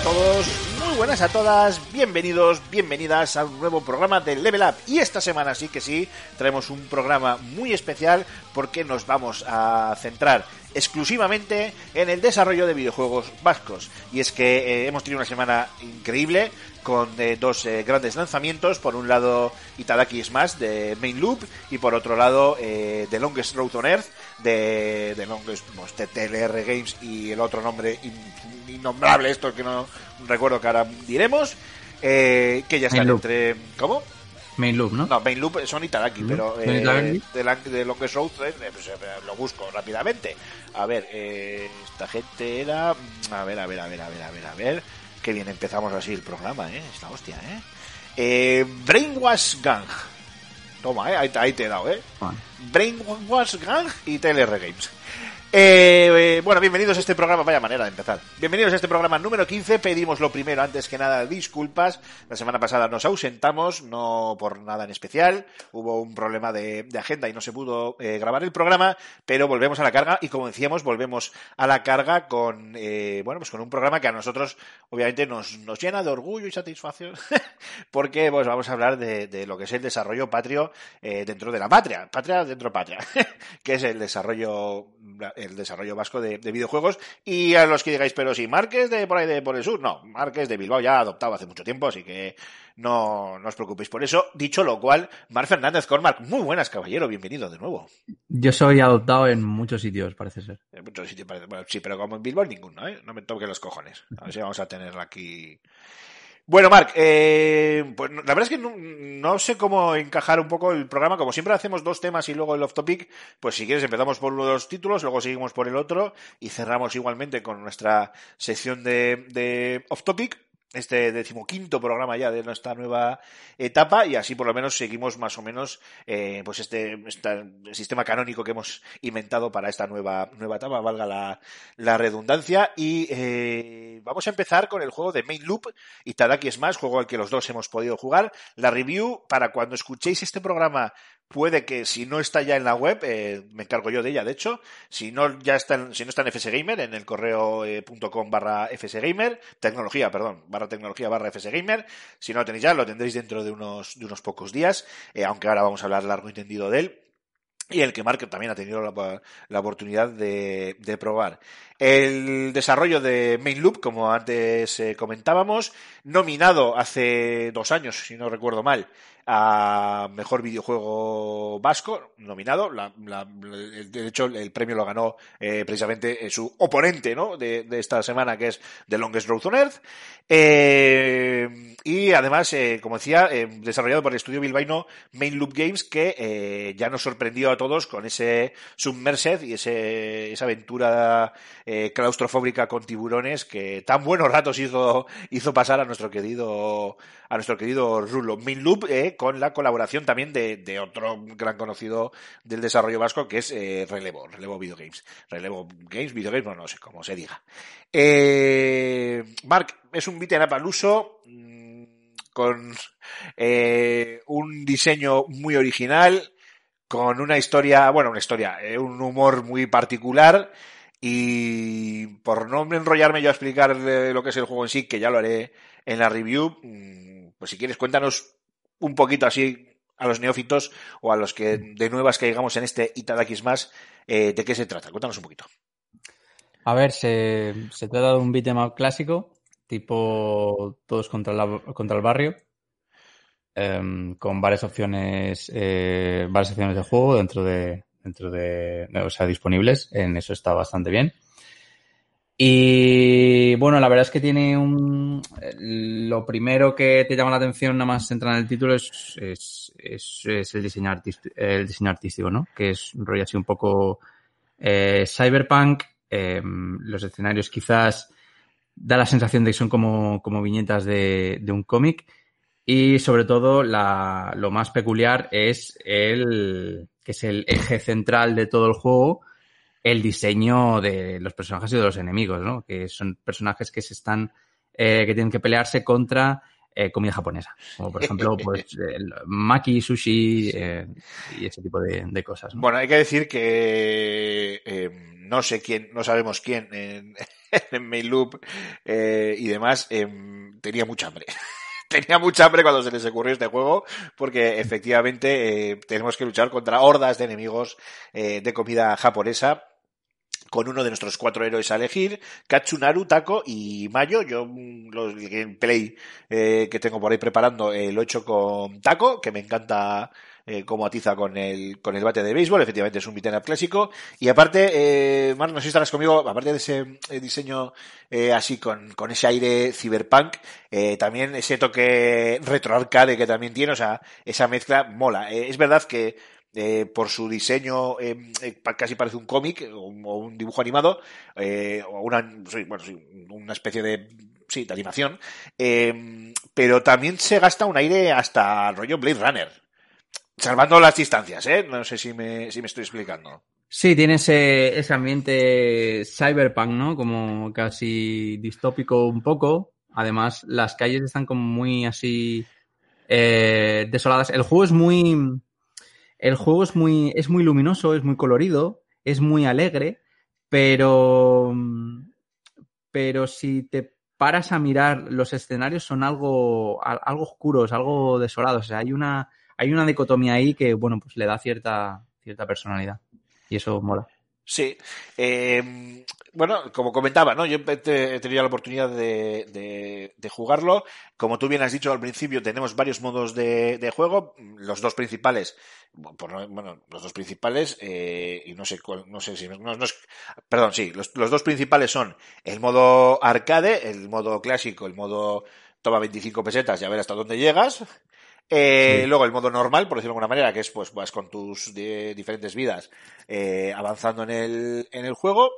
todos, muy buenas a todas, bienvenidos, bienvenidas a un nuevo programa de Level Up. Y esta semana sí que sí, traemos un programa muy especial porque nos vamos a centrar exclusivamente en el desarrollo de videojuegos vascos. Y es que eh, hemos tenido una semana increíble con eh, dos eh, grandes lanzamientos. Por un lado, Itadaki Smash de Main Loop y por otro lado, The Longest Road on Earth de, de Longest de TLR Games y el otro nombre innombrable, esto que no recuerdo que ahora diremos, que ya están entre... ¿Cómo? Main Loop, ¿no? No, Main Loop son Itadaki, pero eh, de, de Longest Road pues, lo busco rápidamente. A ver, eh, esta gente era... A ver, a ver, a ver, a ver, a ver, a ver. Que bien empezamos así el programa, ¿eh? Esta hostia, ¿eh? eh Brainwash Gang. Toma, ¿eh? Ahí, te he dado, ¿eh? Brainwash Gang y TLR Games. Eh, bueno, bienvenidos a este programa, vaya manera de empezar. Bienvenidos a este programa número 15. Pedimos lo primero, antes que nada, disculpas. La semana pasada nos ausentamos, no por nada en especial. Hubo un problema de, agenda y no se pudo eh, grabar el programa, pero volvemos a la carga y como decíamos, volvemos a la carga con, eh, bueno, pues con un programa que a nosotros, obviamente, nos, nos llena de orgullo y satisfacción, porque pues vamos a hablar de, lo que es el desarrollo patrio dentro de la patria, patria dentro de patria, que es el desarrollo el desarrollo vasco de, videojuegos. Y a los que digáis, pero si Márquez de por ahí de por el sur, no, Márquez de Bilbao ya ha adoptado hace mucho tiempo, así que no, no os preocupéis por eso. Dicho lo cual, Mar Fernández Cormac, muy buenas, caballero, bienvenido de nuevo. Yo soy adoptado en muchos sitios, parece ser. En muchos sitios, parece. sí, pero como en Bilbao ninguno, ¿eh? No me toque los cojones. A ver si vamos a tenerla aquí bueno, Marc, eh, pues la verdad es que no, sé cómo encajar un poco el programa. Como siempre hacemos dos temas y luego el off topic, pues si quieres empezamos por uno de los títulos, luego seguimos por el otro y cerramos igualmente con nuestra sección de, de off topic este decimoquinto programa ya de nuestra nueva etapa y así por lo menos seguimos más o menos eh, pues este, este, sistema canónico que hemos inventado para esta nueva nueva etapa valga la, la redundancia. Y eh, vamos a empezar con el juego de Main Loop y Tadaki Smash juego al que los dos hemos podido jugar. La review para cuando escuchéis este programa puede que si no está ya en la web, eh, me encargo yo de ella, de hecho, si no ya está en, si no está en FSGamer, en el correo.com eh, barra FSGamer, tecnología, perdón, barra tecnología barra FSGamer, si no lo tenéis ya, lo tendréis dentro de unos, de unos pocos días, eh, aunque ahora vamos a hablar largo y tendido de él. Y el que Mark también ha tenido la, oportunidad de, de, probar. El desarrollo de Main Loop, como antes comentábamos, nominado hace dos años, si no recuerdo mal, a mejor videojuego vasco nominado. de hecho, el premio lo ganó eh, precisamente eh, su oponente ¿no? de, esta semana, que es The Longest Road on Earth. Eh, y además, como decía, desarrollado por el estudio bilbaíno Main Loop Games, que ya nos sorprendió a todos con ese Submersed y ese, esa aventura claustrofóbica con tiburones que tan buenos ratos hizo, hizo pasar a nuestro querido, a nuestro querido Rulo. Main Loop, con la colaboración también de, otro gran conocido del desarrollo vasco que es eh, Relevo, Relevo Video Games. Relevo Games, Video Games, no sé cómo se diga. Eh, Mark, es un beat'em up al uso con eh, un diseño muy original, con una historia, bueno, una historia, un humor muy particular y por no enrollarme yo a explicar lo que es el juego en sí, que ya lo haré en la review, mm, pues si quieres cuéntanos un poquito así a los neófitos o a los que de nuevas que digamos en este Itadakis más, eh, ¿de qué se trata? Cuéntanos un poquito. A ver, se, trata de un beat'em clásico, tipo todos contra, contra el barrio. em, con varias opciones, eh, varias opciones de juego dentro de, dentro de, o sea, disponibles. En eso está bastante bien. Y bueno, la verdad es que tiene un. Lo primero que te llama la atención, nada más entrar en el título, es, es, es, el, diseño artístico, el diseño artístico, ¿no? Que es un rollo así un poco eh, cyberpunk. Eh, los escenarios quizás da la sensación de que son como, como viñetas de, de un cómic. Y sobre todo, la, lo más peculiar es el que es el eje central de todo el juego, el diseño de los personajes y de los enemigos, ¿no? Que son personajes que se están, eh, que tienen que pelearse contra eh, comida japonesa. Como por ejemplo, pues el maki, sushi eh, y ese tipo de, de cosas. ¿no? Bueno, hay que decir que eh, no sé quién, no sabemos quién en, en Main Loop eh, y demás em, tenía mucha hambre. tenía mucha hambre cuando se les ocurrió este juego, porque efectivamente eh, tenemos que luchar contra hordas de enemigos eh, de comida japonesa con uno de nuestros cuatro héroes a elegir, Katsunaru, Tako y Mayo. Yo mm, los gameplay eh, que tengo por ahí preparando eh, lo he hecho con Tako, que me encanta eh, cómo atiza con el, con el bate de béisbol. Efectivamente es un beat'em up clásico. Y aparte, eh, Mar, no sé si estarás conmigo, aparte de ese eh, diseño eh, así con, con ese aire cyberpunk, eh, también ese toque retroarcade que también tiene, o sea, esa mezcla mola. Eh, es verdad que eh, por su diseño eh, eh, casi parece un cómic o, un dibujo animado o una, bueno, sí, una especie de sí, de animación, pero también se gasta un aire hasta rollo Blade Runner, salvando las distancias, ¿eh? No sé si me, si me estoy explicando. Sí, tiene ese, ese ambiente cyberpunk, ¿no? Como casi distópico un poco. Además, las calles están como muy así desoladas. El juego es muy el juego es muy, es muy luminoso, es muy colorido, es muy alegre, pero, pero si te paras a mirar, los escenarios son algo, algo oscuros, algo desolados. O sea, hay una, hay una dicotomía ahí que, bueno, pues le da cierta, cierta personalidad. Y eso mola. Sí. Eh, bueno, como comentaba, ¿no? Yo he tenido la oportunidad de, de, de, jugarlo. Como tú bien has dicho al principio, tenemos varios modos de, de juego. Los dos principales, bueno, los dos principales, eh, y no sé cuál, no sé si, no, no es, perdón, sí, los, los dos principales son el modo arcade, el modo clásico, el modo toma 25 pesetas y a ver hasta dónde llegas. Eh. Luego el modo normal, por decirlo de alguna manera, que es pues vas con tus diferentes vidas eh, avanzando en el, en el juego.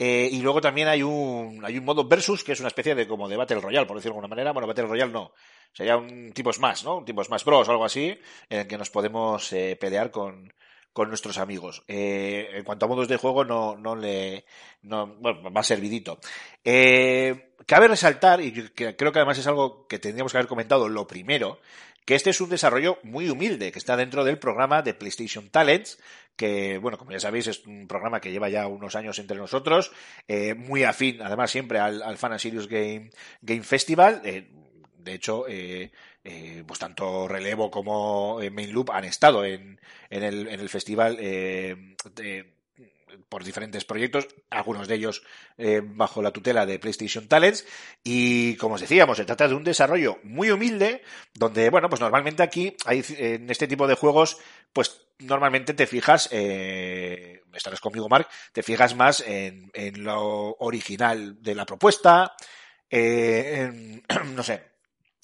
Eh, y luego también hay un, hay un modo versus, que es una especie de como de Battle Royale, por decirlo de alguna manera. Bueno, Battle Royale no. Sería un tipo Smash, ¿no? Un tipo Smash Bros o algo así, en el que nos podemos eh, pelear con, con nuestros amigos. Eh, en cuanto a modos de juego, no, no le, no, bueno, va servidito. Eh, cabe resaltar, y creo que además es algo que tendríamos que haber comentado lo primero, que este es un desarrollo muy humilde, que está dentro del programa de PlayStation Talents, que, bueno, como ya sabéis, es un programa que lleva ya unos años entre nosotros, eh, muy afín, además, siempre al, al Fan Serious Game, Game Festival. Eh, de hecho, eh, eh, pues tanto Relevo como eh, Main Loop han estado en, en, el, en el festival eh, por diferentes proyectos, algunos de ellos eh, bajo la tutela de PlayStation Talents. Y como os decíamos, se trata de un desarrollo muy humilde, donde, bueno, pues normalmente aquí, hay, en este tipo de juegos, pues normalmente te fijas, eh, estarás conmigo, Mark, te fijas más en, en lo original de la propuesta, eh, no sé,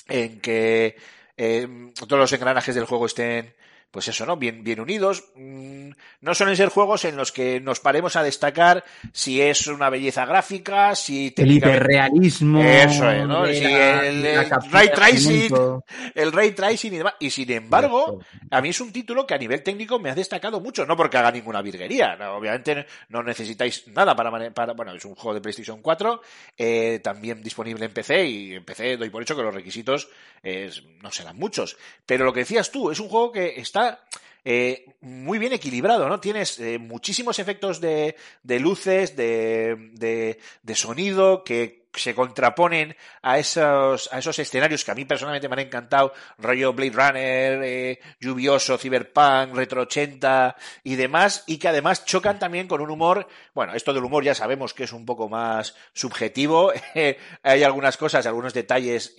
en que eh, todos los engranajes del juego estén pues eso, ¿no? Bien, bien unidos. No suelen ser juegos en los que nos paremos a destacar si es una belleza gráfica, si el hiperrealismo. Eso es, ¿no? Si el, el ray tracing, el ray tracing y demás. Y sin embargo, a mí es un título que a nivel técnico me ha destacado mucho, no porque haga ninguna virguería. No, obviamente no necesitáis nada para, para, bueno, es un juego de PlayStation 4, eh, también disponible en PC y en PC doy por hecho que los requisitos eh, no serán muchos. Pero lo que decías tú, es un juego que está eh, muy bien equilibrado, ¿no? Tienes eh, muchísimos efectos de, luces, de, sonido que se contraponen a esos, a esos escenarios que a mí personalmente me han encantado, rollo Blade Runner, eh, lluvioso, Cyberpunk, Retro 80 y demás, y que además chocan también con un humor, bueno, esto del humor ya sabemos que es un poco más subjetivo, hay algunas cosas, algunos detalles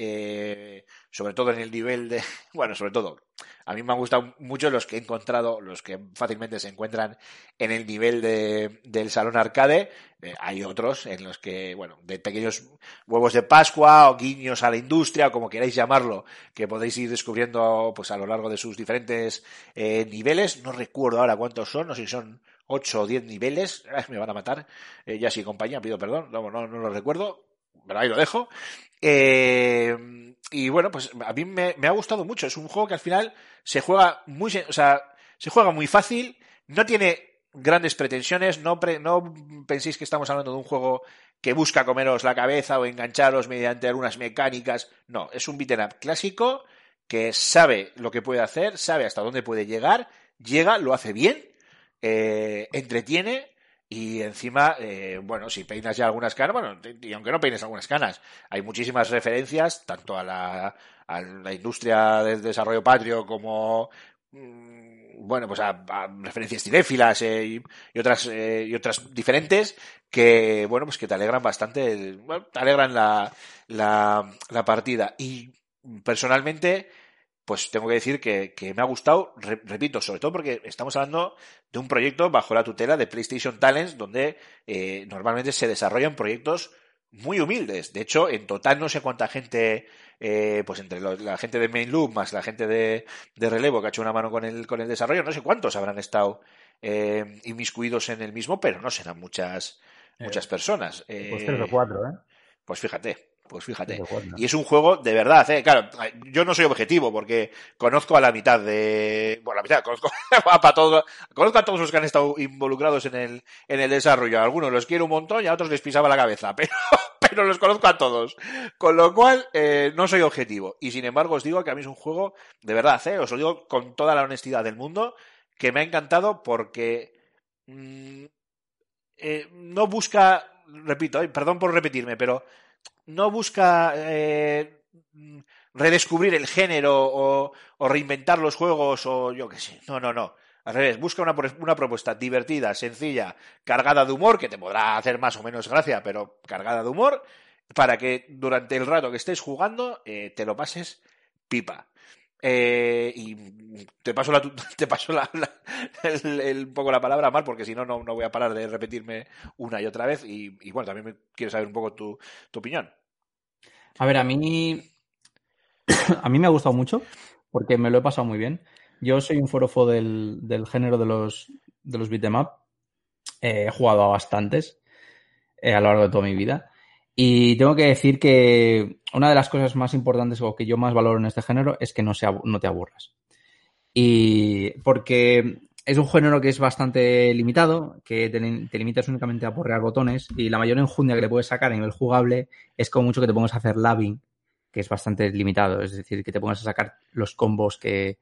sobre todo en el nivel de, bueno, sobre todo, a mí me han gustado mucho los que he encontrado, los que fácilmente se encuentran en el nivel de, del salón arcade. Eh, hay otros en los que, bueno, de pequeños huevos de Pascua o guiños a la industria, o como queráis llamarlo, que podéis ir descubriendo pues a lo largo de sus diferentes eh, niveles. No recuerdo ahora cuántos son, no sé si son 8 o 10 niveles, me van a matar, eh, ya sí compañía, pido perdón, no, no, no lo recuerdo, pero ahí lo dejo. Eh, y bueno, pues a mí me, ha gustado mucho. Es un juego que al final se juega muy, o sea, se juega muy fácil, no tiene grandes pretensiones, no, pre, no penséis que estamos hablando de un juego que busca comeros la cabeza o engancharos mediante algunas mecánicas. No, es un beat'em up clásico que sabe lo que puede hacer, sabe hasta dónde puede llegar, llega, lo hace bien, eh, entretiene y encima, eh, bueno, si peinas ya algunas canas, bueno, y aunque no peines algunas canas, hay muchísimas referencias, tanto a la, a la industria del desarrollo patrio como, mm, bueno, pues a, referencias cinéfilas eh, y, y, otras, eh, y otras diferentes que, bueno, pues que te alegran bastante, bueno, te alegran la, la partida. Y personalmente, pues tengo que decir que, que me ha gustado, re, repito, sobre todo porque estamos hablando de un proyecto bajo la tutela de PlayStation Talents, donde eh, normalmente se desarrollan proyectos muy humildes. De hecho, en total no sé cuánta gente, eh, pues entre lo, la gente de Main Loop más la gente de, de, Relevo que ha hecho una mano con el, con el desarrollo, no sé cuántos habrán estado eh, inmiscuidos en el mismo, pero no serán muchas, muchas personas. pues tres o cuatro, ¿eh? Pues fíjate. Pues fíjate. Y es un juego de verdad, ¿eh? Claro, yo no soy objetivo porque conozco a la mitad de. Bueno, la mitad, conozco a, todos, conozco a todos los que han estado involucrados en el, en el desarrollo. A algunos los quiero un montón y a otros les pisaba la cabeza, pero, pero los conozco a todos. Con lo cual, eh, no soy objetivo. Y sin embargo, os digo que a mí es un juego de verdad, ¿eh? Os lo digo con toda la honestidad del mundo, que me ha encantado porque. Mmm, eh, no busca. Repito, perdón por repetirme, pero no busca eh, redescubrir el género o, reinventar los juegos o yo qué sé. No, no, no. Al revés, busca una, una, propuesta divertida, sencilla, cargada de humor, que te podrá hacer más o menos gracia, pero cargada de humor, para que durante el rato que estés jugando eh, te lo pases pipa. Eh, y te paso te paso el, un poco la palabra mal porque si no, no voy a parar de repetirme una y otra vez. Y, bueno también quiero saber un poco tu, tu, opinión. A ver a mí a mí me ha gustado mucho porque me lo he pasado muy bien. Yo soy un forofo del, del género de los de los beat'em eh, he jugado a bastantes eh, a lo largo de toda mi vida y tengo que decir que una de las cosas más importantes o que yo más valoro en este género es que no, sea, no te aburras. Y porque es un género que es bastante limitado, que te, te, limitas únicamente a porrear botones y la mayor enjundia que le puedes sacar a nivel jugable es como mucho que te pongas a hacer labbing, que es bastante limitado, es decir, que te pongas a sacar los combos que,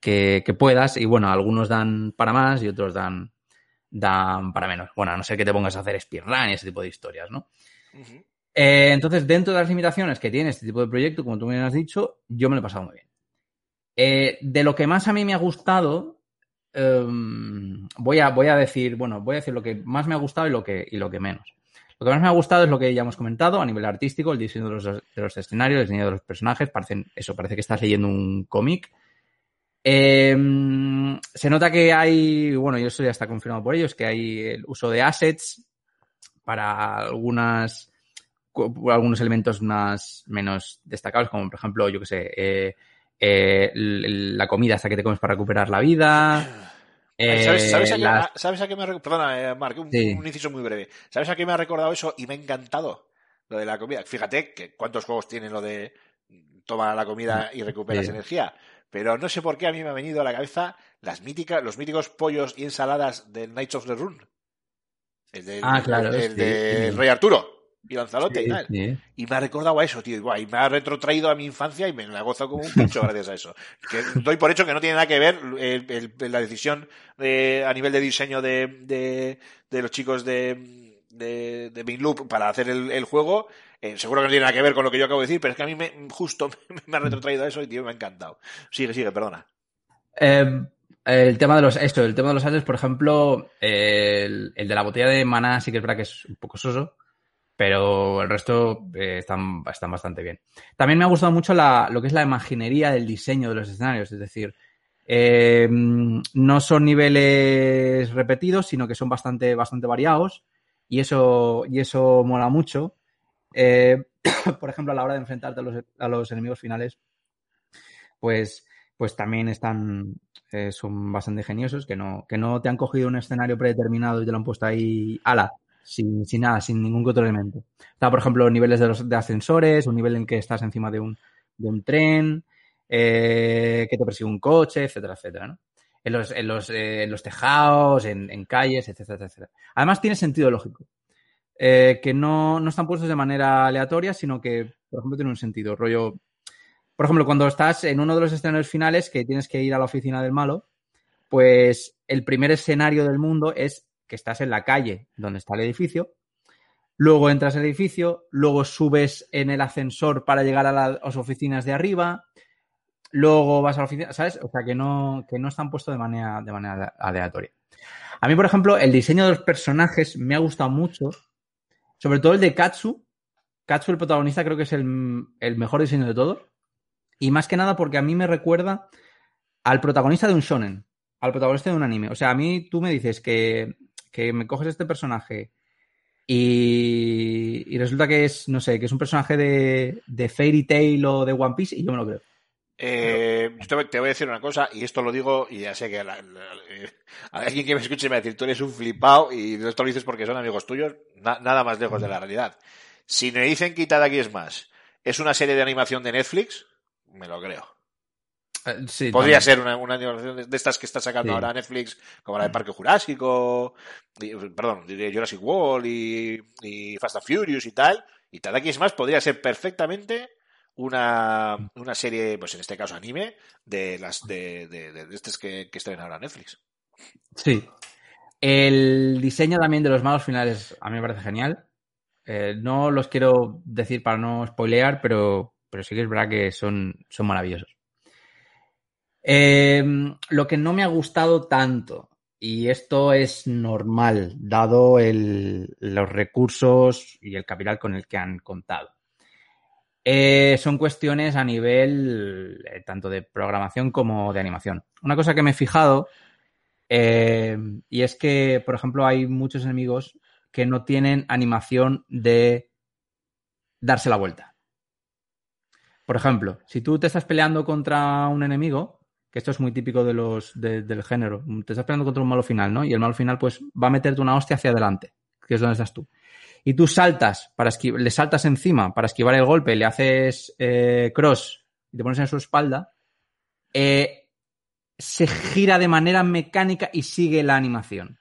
que, puedas y bueno, algunos dan para más y otros dan, dan para menos. Bueno, a no ser que te pongas a hacer speedrun y ese tipo de historias, ¿no? Eh, entonces, dentro de las limitaciones que tiene este tipo de proyecto, como tú me has dicho, yo me lo he pasado muy bien. Eh, de lo que más a mí me ha gustado, eh, voy, a, voy a decir, bueno, voy a decir lo que más me ha gustado y lo que, y lo que menos. Lo que más me ha gustado es lo que ya hemos comentado a nivel artístico, el diseño de los, escenarios, el diseño de los personajes, eso parece que estás leyendo un cómic. Eh, se nota que hay, bueno, y eso ya está confirmado por ellos, que hay el uso de assets para algunas algunos elementos más menos destacados, como por ejemplo, yo que sé, eh, eh, la comida hasta que te comes para recuperar la vida. Eh, ¿Sabes, sabes, a las... qué, ¿Sabes, a qué, me ha recordado? Perdona, Mark, un, sí. un, inciso muy breve. ¿Sabes a qué me ha recordado eso? Y me ha encantado lo de la comida. Fíjate que cuántos juegos tienen lo de toma la comida y recuperas sí. energía. Pero no sé por qué a mí me ha venido a la cabeza las míticas, los míticos pollos y ensaladas del Knights of the Rune. El del, ah, claro, el, el sí, de Rey Arturo y Lanzarote sí, y tal. Sí. Y me ha recordado a eso, tío. Y me ha retrotraído a mi infancia y me la gozo como un pincho gracias a eso. Que doy por hecho que no tiene nada que ver el, el, la decisión de, a nivel de diseño de, de, de los chicos de, de, de Big Loop para hacer el, el juego. Eh, seguro que no tiene nada que ver con lo que yo acabo de decir, pero es que a mí me, justo me ha retrotraído a eso y, tío, me ha encantado. Sigue, sigue, perdona. Eh, el tema de los esto, el tema de los ases, por ejemplo, el, el, de la botella de maná sí que es verdad que es un poco soso Pero el resto eh, están, están bastante bien. También me ha gustado mucho lo que es la imaginería del diseño de los escenarios. Es decir, eh, no son niveles repetidos, sino que son bastante, bastante variados. Y eso, y eso mola mucho. Eh, por ejemplo, a la hora de enfrentarte a los, a los enemigos finales, pues, pues también están, son bastante ingeniosos, que no, que no te han cogido un escenario predeterminado y te lo han puesto ahí ala, sin, nada, sin ningún otro elemento. Está, por ejemplo, niveles de, los, de ascensores, un nivel en que estás encima de un, tren, eh, que te persigue un coche, etcétera, etcétera. En los, eh, tejados, en, calles, etcétera, etcétera. Además, tiene sentido lógico. Eh, que no, no, están puestos de manera aleatoria, sino que, por ejemplo, tienen un sentido. Rollo. Por ejemplo, cuando estás en uno de los escenarios finales que tienes que ir a la oficina del malo, pues el primer escenario del mundo es que estás en la calle donde está el edificio, luego entras al edificio, luego subes en el ascensor para llegar a las oficinas de arriba, luego vas a la oficina, ¿sabes? O sea, que no, que no están puestos de manera, de manera aleatoria. A mí, por ejemplo, el diseño de los personajes me ha gustado mucho, sobre todo el de Katsu. Katsu, el protagonista, creo que es el, el mejor diseño de todos. Y más que nada porque a mí me recuerda al protagonista de un shonen, al protagonista de un anime. O sea, a mí tú me dices que, que me coges este personaje y, resulta que es, no sé, que es un personaje de, Fairy Tail o de One Piece y yo me lo creo. Eh, te, te, voy a decir una cosa, y esto lo digo, y ya sé que la, eh, alguien que me escuche me va a decir, tú eres un flipado, y esto lo dices porque son amigos tuyos, na, nada más lejos de la realidad. Si me dicen que aquí es más, es una serie de animación de Netflix, me lo creo. Eh, sí, Podría también. ser una, una, animación de estas que está sacando sí. ahora Netflix, como la de Parque Jurásico, y, perdón, de Jurassic World y, y Fast and Furious y tal, y Tadaki es más podría ser perfectamente una, una serie, pues en este caso anime, de las de, de, de, estas que, que estrenan ahora Netflix. Sí. El diseño también de los malos finales a mí me parece genial. Eh, no los quiero decir para no spoilear, pero, pero sí que es verdad que son, son maravillosos. Eh, lo que no me ha gustado tanto, y esto es normal, dado los recursos y el capital con el que han contado eh, son cuestiones a nivel eh, tanto de programación como de animación. Una cosa que me he fijado, eh, y es que, por ejemplo, hay muchos enemigos que no tienen animación de darse la vuelta. Por ejemplo, si tú te estás peleando contra un enemigo, que esto es muy típico de los, de, del género, te estás peleando contra un malo final, ¿no? Y el malo final, pues, va a meterte una hostia hacia adelante, que es donde estás tú y tú saltas para esquivar, le saltas encima para esquivar el golpe, le haces eh, cross y te pones en su espalda, eh, se gira de manera mecánica y sigue la animación.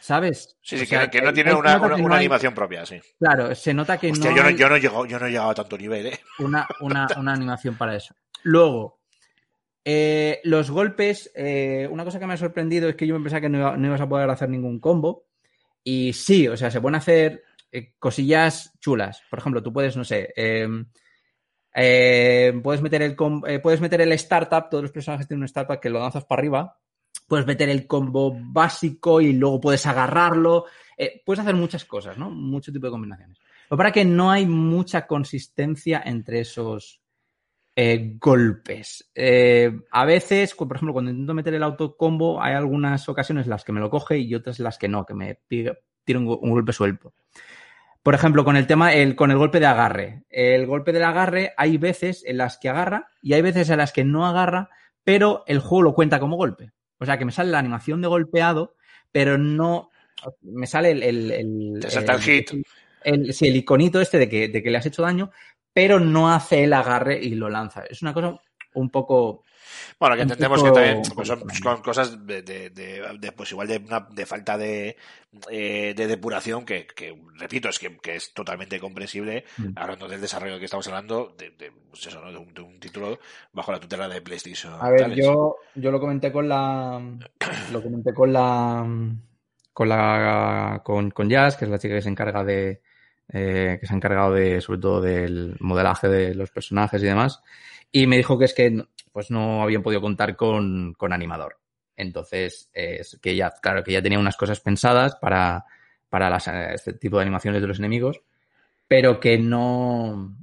¿Sabes? Sí, sí, o sea, que, no, que no tiene una, una, una no hay... animación propia, sí. Claro, se nota que Hostia, no. Yo no, hay yo, no llego, yo no he llegado a tanto nivel, ¿eh? Una, una, una animación para eso. Luego, eh, los golpes, eh, una cosa que me ha sorprendido es que yo me pensaba que no, no ibas a poder hacer ningún combo. Y sí, o sea, se pueden hacer eh, cosillas chulas. Por ejemplo, tú puedes, no sé, eh, eh, puedes meter el puedes meter el startup, todos los personajes tienen un startup que lo lanzas para arriba. Puedes meter el combo básico y luego puedes agarrarlo. Puedes hacer muchas cosas, ¿no? Mucho tipo de combinaciones. Lo para que no hay mucha consistencia entre esos eh, golpes. Eh, a veces, por ejemplo, cuando intento meter el autocombo, hay algunas ocasiones las que me lo coge y otras en las que no, que me tira un, un, golpe suelto. Por ejemplo, con el tema, el, con el golpe de agarre. El golpe del agarre, hay veces en las que agarra y hay veces en las que no agarra, pero el juego lo cuenta como golpe. O sea, que me sale la animación de golpeado, pero no. Me sale el. el, el Te salta el, hit. El, sí, el iconito este de que, de que le has hecho daño, pero no hace el agarre y lo lanza. Es una cosa un poco. Bueno, que entendemos que también pues son cosas de, de, pues igual de, una, de falta de, eh, de depuración que, que repito, es que, que, es totalmente comprensible, mm. hablando del desarrollo que estamos hablando, de, de, pues eso, ¿no? de, un, de un título bajo la tutela de PlayStation. A ver, yo, yo lo comenté con la. Lo comenté con la. Con la. Con, con Jazz, que es la chica que se encarga de, eh, que se ha encargado de, sobre todo del modelaje de los personajes y demás, y me dijo que es que pues no habían podido contar con, con animador. Entonces, es que ya, claro, que ya tenía unas cosas pensadas para, para este tipo de animaciones de los enemigos, pero que no,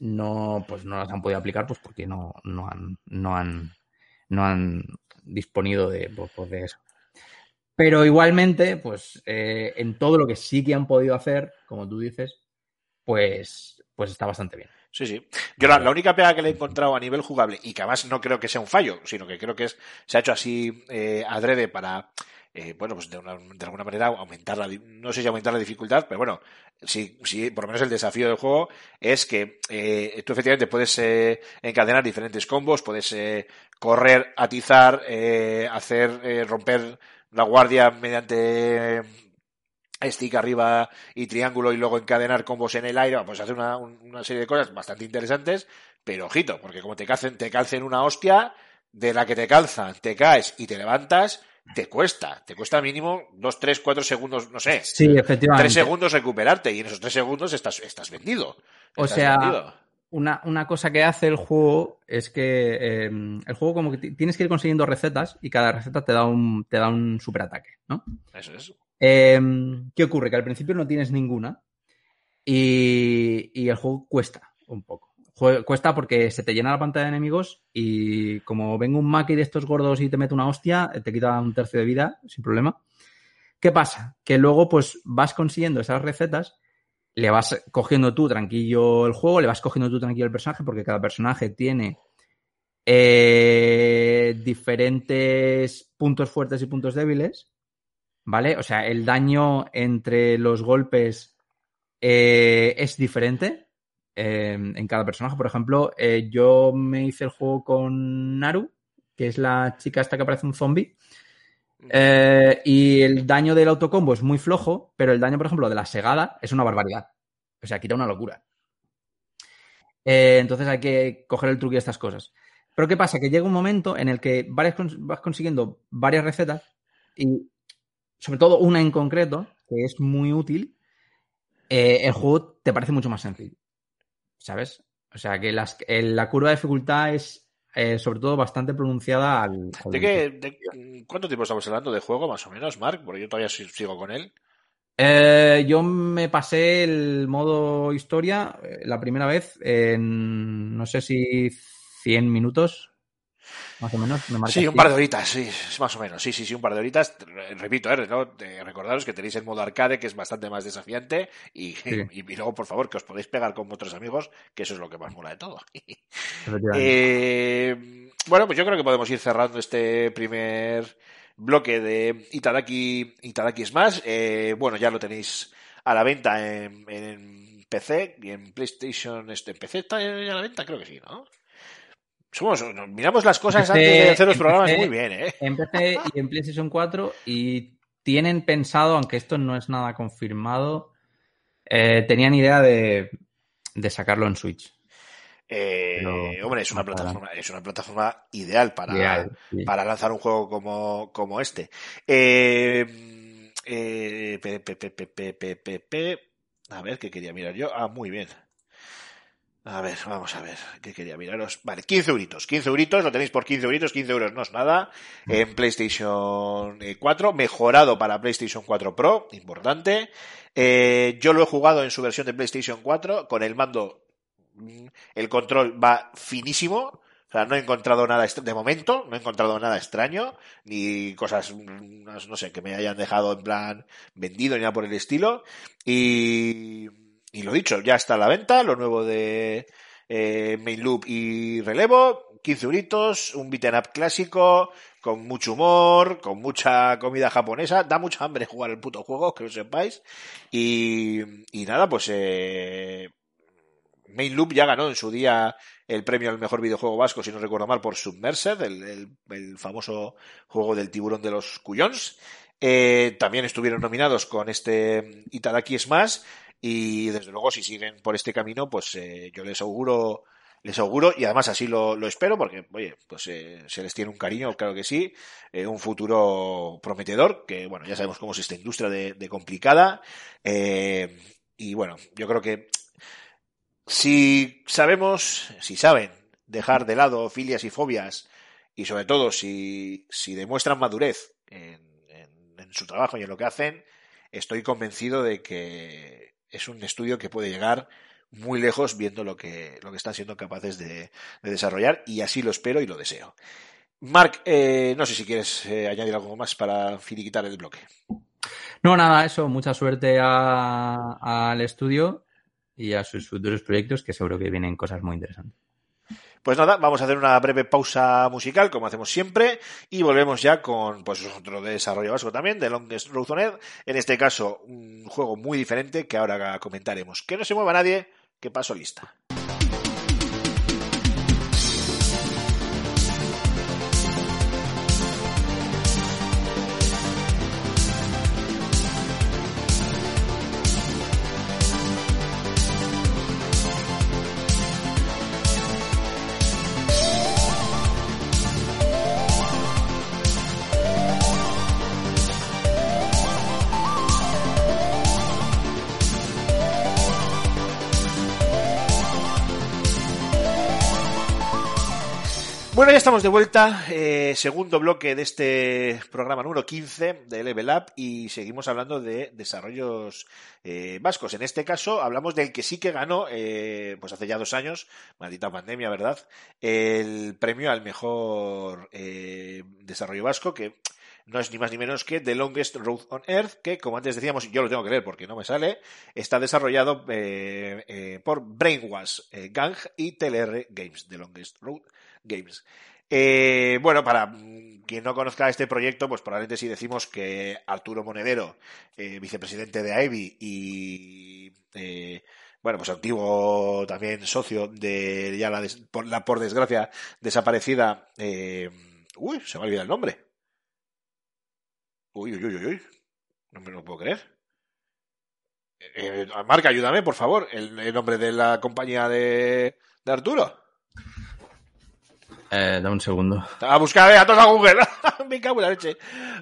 no, pues no las han podido aplicar pues porque no, no han, no han, no han disponido de, pues de eso. Pero igualmente, pues eh, en todo lo que sí que han podido hacer, como tú dices, pues, pues está bastante bien. Sí, sí. Yo la, la, única pega que le he encontrado a nivel jugable, y que además no creo que sea un fallo, sino que creo que es, se ha hecho así eh, adrede para, eh, bueno, pues de, una, de, alguna manera aumentar la, no sé si aumentar la dificultad, pero bueno, sí, sí, por lo menos el desafío del juego es que eh, tú efectivamente puedes eh, encadenar diferentes combos, puedes eh, correr, atizar, eh, hacer, eh, romper la guardia mediante stick arriba y triángulo y luego encadenar combos en el aire, pues hacer una, una, serie de cosas bastante interesantes, pero ojito, porque como te calcen, te calcen una hostia, de la que te calzan, te caes y te levantas, te cuesta, te cuesta mínimo dos, tres, cuatro segundos, no sé. Sí, efectivamente. Tres segundos recuperarte y en esos tres segundos estás, estás vendido. O sea, vendido. Una, una, cosa que hace el juego es que eh, el juego como que tienes que ir consiguiendo recetas y cada receta te da un, te da un superataque, ¿no? Eso es. Eh, ¿Qué ocurre? Que al principio no tienes ninguna y, y el juego cuesta un poco. Cuesta porque se te llena la pantalla de enemigos y como venga un maki de estos gordos y te mete una hostia, te quita un tercio de vida sin problema. ¿Qué pasa? Que luego pues vas consiguiendo esas recetas, le vas cogiendo tú tranquillo el juego, le vas cogiendo tú tranquilo el personaje porque cada personaje tiene eh, diferentes puntos fuertes y puntos débiles, ¿vale? O sea, el daño entre los golpes eh, es diferente eh, en cada personaje. Por ejemplo, yo me hice el juego con Naru, que es la chica esta que parece un zombie. Eh, y el daño del autocombo es muy flojo, pero el daño, por ejemplo, de la segada es una barbaridad. O sea, quita una locura. Eh, entonces hay que coger el truque de estas cosas. Pero ¿qué pasa? Que llega un momento en el que vas consiguiendo varias recetas y sobre todo una en concreto, que es muy útil, eh, el juego te parece mucho más sencillo. ¿sabes? O sea, que las, la curva de dificultad es eh, sobre todo bastante pronunciada al... al ¿De qué, de, ¿Cuánto tiempo estamos hablando de juego, más o menos, Mark? Porque yo todavía sigo con él. Eh, yo me pasé el modo historia eh, la primera vez en, no sé si 100 minutos, más o menos. Me sí, un par de horitas, sí, más o menos. Sí, sí, sí, un par de horitas. Repito, ¿eh? ¿no? recordaros que tenéis el modo arcade, que es bastante más desafiante. Y, sí. y, y, luego, por favor, que os podéis pegar con otros amigos, que eso es lo que más mola de todo. eh, bueno, pues yo creo que podemos ir cerrando este primer bloque de Itadaki, Itadaki Smash. Eh, bueno, ya lo tenéis a la venta en, en PC y en PlayStation. Este, ¿En PC está ya a la venta? Creo que sí, ¿no? Somos, miramos las cosas empecé, antes de hacer los programas muy bien, ¿eh? En PC y en PlayStation 4 y tienen pensado, aunque esto no es nada confirmado, eh, tenían idea de, de, sacarlo en Switch. Eh, Pero, hombre, es una plataforma, es una plataforma ideal para, ideal, sí. para lanzar un juego como, como este. Eh, pe, pe, pe, a ver qué quería mirar yo. Ah, muy bien. A ver, vamos a ver, ¿qué quería miraros? Vale, 15 euritos, 15 euritos, lo tenéis por 15 euritos, 15 euros no es nada, en PlayStation 4, mejorado para PlayStation 4 Pro, importante. Eh, yo lo he jugado en su versión de PlayStation 4, con el mando, el control va finísimo, o sea, no he encontrado nada, de momento, no he encontrado nada extraño, ni cosas, no sé, que me hayan dejado en plan vendido ni nada por el estilo, y y lo dicho, ya está a la venta, lo nuevo de eh, Main Loop y Relevo, 15 euritos, un beat'em up clásico, con mucho humor, con mucha comida japonesa, da mucha hambre jugar el puto juego, que lo sepáis, y, y nada, pues eh, Main Loop ya ganó en su día el premio al mejor videojuego vasco, si no recuerdo mal, por Submersed, el, el, el famoso juego del tiburón de los cuyons. Eh, también estuvieron nominados con este Itadaki Smash y desde luego si siguen por este camino pues eh, yo les auguro les auguro y además así lo, lo espero porque oye pues eh, se les tiene un cariño claro que sí eh, un futuro prometedor que bueno ya sabemos cómo es esta industria de, complicada eh, y bueno yo creo que si sabemos si saben dejar de lado filias y fobias y sobre todo si, si demuestran madurez en su trabajo y en lo que hacen estoy convencido de que es un estudio que puede llegar muy lejos viendo lo que, lo que están siendo capaces de, desarrollar y así lo espero y lo deseo. Mark, eh, no sé si quieres eh, añadir algo más para finiquitar el bloque. No, nada, eso. Mucha suerte al estudio y a sus futuros proyectos, que seguro que vienen cosas muy interesantes. Pues nada, vamos a hacer una breve pausa musical, como hacemos siempre, y volvemos ya con pues otro desarrollo vasco también, de Longest Road. En este caso, un juego muy diferente que ahora comentaremos. Que no se mueva nadie, que paso lista. Estamos de vuelta, eh, segundo bloque de este programa número 15 de Level Up y seguimos hablando de desarrollos eh, vascos. En este caso hablamos del que sí que ganó, eh, pues hace ya dos años, maldita pandemia, ¿verdad? El premio al mejor desarrollo vasco que no es ni más ni menos que The Longest Road on Earth, que como antes decíamos, yo lo tengo que leer porque no me sale, está desarrollado por Brainwash Gang y TLR Games, The Longest Road Games. Eh, bueno, para quien no conozca este proyecto, pues probablemente si decimos que Arturo Monedero, eh, vicepresidente de AEBI y, eh, bueno, pues antiguo también socio de ya la, por, la por desgracia desaparecida, uy, se me ha olvidado el nombre. Uy, uy, uy, uy, no me lo puedo creer. Marca, ayúdame, por favor, el, nombre de la compañía de, de Arturo. Eh, da un segundo. A buscar a todos a Google. Me cago en la leche.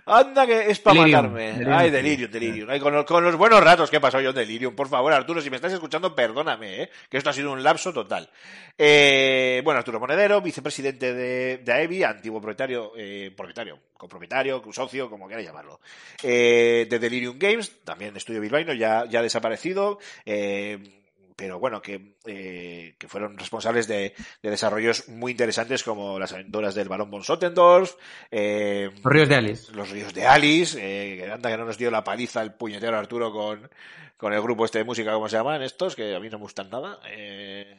Anda que es para matarme. Ay, delirium, delirium. con, los, buenos ratos que he pasado yo en delirium. Por favor, Arturo, si me estás escuchando, perdóname, ¿eh? que esto ha sido un lapso total. Eh, bueno, Arturo Monedero, vicepresidente de, de AEBI, antiguo propietario, eh, propietario, copropietario, socio, como quieras llamarlo. Eh, de Delirium Games, también estudio bilbaíno, ya, ya desaparecido. Eh, pero bueno, que, eh, que fueron responsables de, de, desarrollos muy interesantes como las aventuras del balón von Sottendorf, eh, los ríos de Alice. Los ríos de Alice, eh, que anda que no nos dio la paliza el puñetero Arturo con, con el grupo este de música, ¿cómo se llaman estos? Que a mí no me gustan nada. Eh,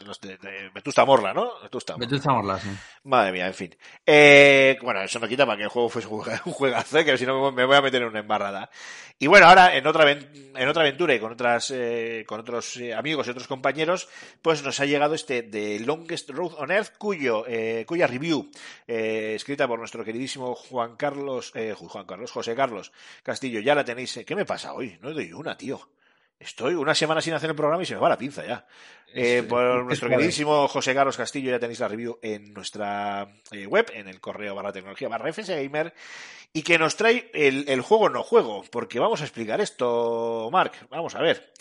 los de, Vetusta Morla, ¿no? Vetusta, Vetusta Morla, sí. Madre mía, en fin. Eh, bueno, eso no quita para que el juego fuese un juegazo, ¿eh? que si no me voy a meter en una embarrada. Y bueno, ahora en otra, en otra aventura y con otras, eh, con otros eh, amigos y otros compañeros, pues nos ha llegado este The Longest Road on Earth, cuyo, eh, cuya review, eh, escrita por nuestro queridísimo Juan Carlos, eh, Juan Carlos, José Carlos Castillo, ya la tenéis. ¿Qué me pasa hoy? No doy una, tío. Estoy una semana sin hacer el programa y se me va la pinza ya. Eh, por nuestro queridísimo José Carlos Castillo ya tenéis la review en nuestra eh, web, en el correo barra tecnología barra Gamer, y que nos trae el, el, juego no juego, porque vamos a explicar esto, Mark. Vamos a ver.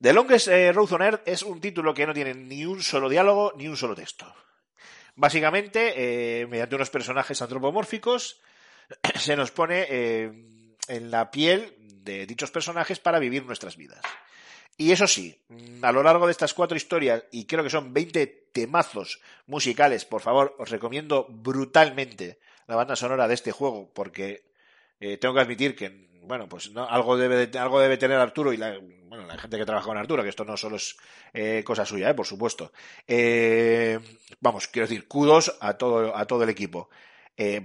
The Longest eh, Road on Earth es un título que no tiene ni un solo diálogo ni un solo texto. Básicamente, eh, mediante unos personajes antropomórficos, se nos pone en la piel dichos personajes para vivir nuestras vidas. Y eso sí, a lo largo de estas cuatro historias, y creo que son 20 temazos musicales, por favor, os recomiendo brutalmente la banda sonora de este juego, porque eh, tengo que admitir que, bueno, pues no, algo, debe, algo debe tener Arturo y la, bueno, la gente que trabaja con Arturo, que esto no solo es eh, cosa suya, eh, por supuesto. Vamos, quiero decir, kudos a todo, a todo el equipo.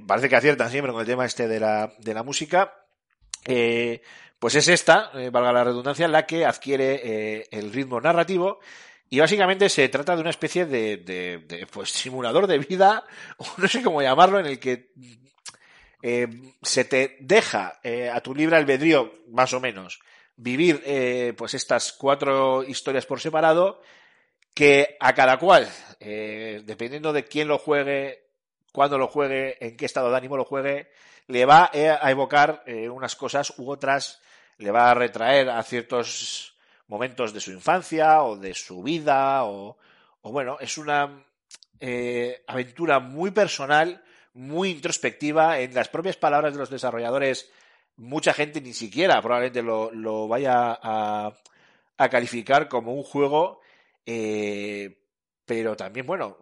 Parece que aciertan siempre con el tema este de la, de la música. Eh, pues es esta, eh, valga la redundancia, la que adquiere eh, el ritmo narrativo y básicamente se trata de una especie de, de, de pues, simulador de vida, o no sé cómo llamarlo, en el que eh, se te deja a tu libre albedrío, más o menos, vivir pues estas cuatro historias por separado, que a cada cual, dependiendo de quién lo juegue, cuándo lo juegue, en qué estado de ánimo lo juegue, le va a evocar unas cosas u otras le va a retraer a ciertos momentos de su infancia o de su vida o, bueno, es una eh, aventura muy personal, muy introspectiva. En las propias palabras de los desarrolladores mucha gente ni siquiera probablemente lo, vaya a, calificar como un juego, eh, pero también, bueno,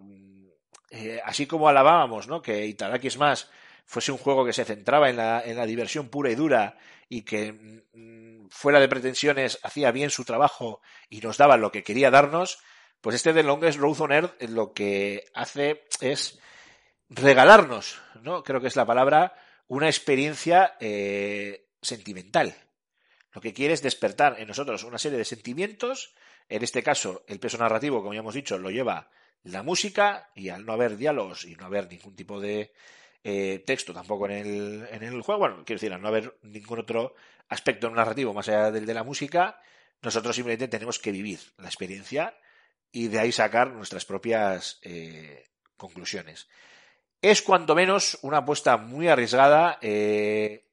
eh, así como alabábamos, ¿no? Que Itadaki es más fuese un juego que se centraba en la, en la diversión pura y dura y que mm, fuera de pretensiones hacía bien su trabajo y nos daba lo que quería darnos, pues este The Longest Road on Earth lo que hace es regalarnos, ¿no? Creo que es la palabra, una experiencia eh, sentimental. Lo que quiere es despertar en nosotros una serie de sentimientos. En este caso, el peso narrativo, como ya hemos dicho, lo lleva la música y al no haber diálogos y no haber ningún tipo de eh, texto tampoco en el, en el juego, bueno, quiero decir, al no haber ningún otro aspecto narrativo más allá del de la música, nosotros simplemente tenemos que vivir la experiencia y de ahí sacar nuestras propias eh, conclusiones. Es cuanto menos una apuesta muy arriesgada. Eh,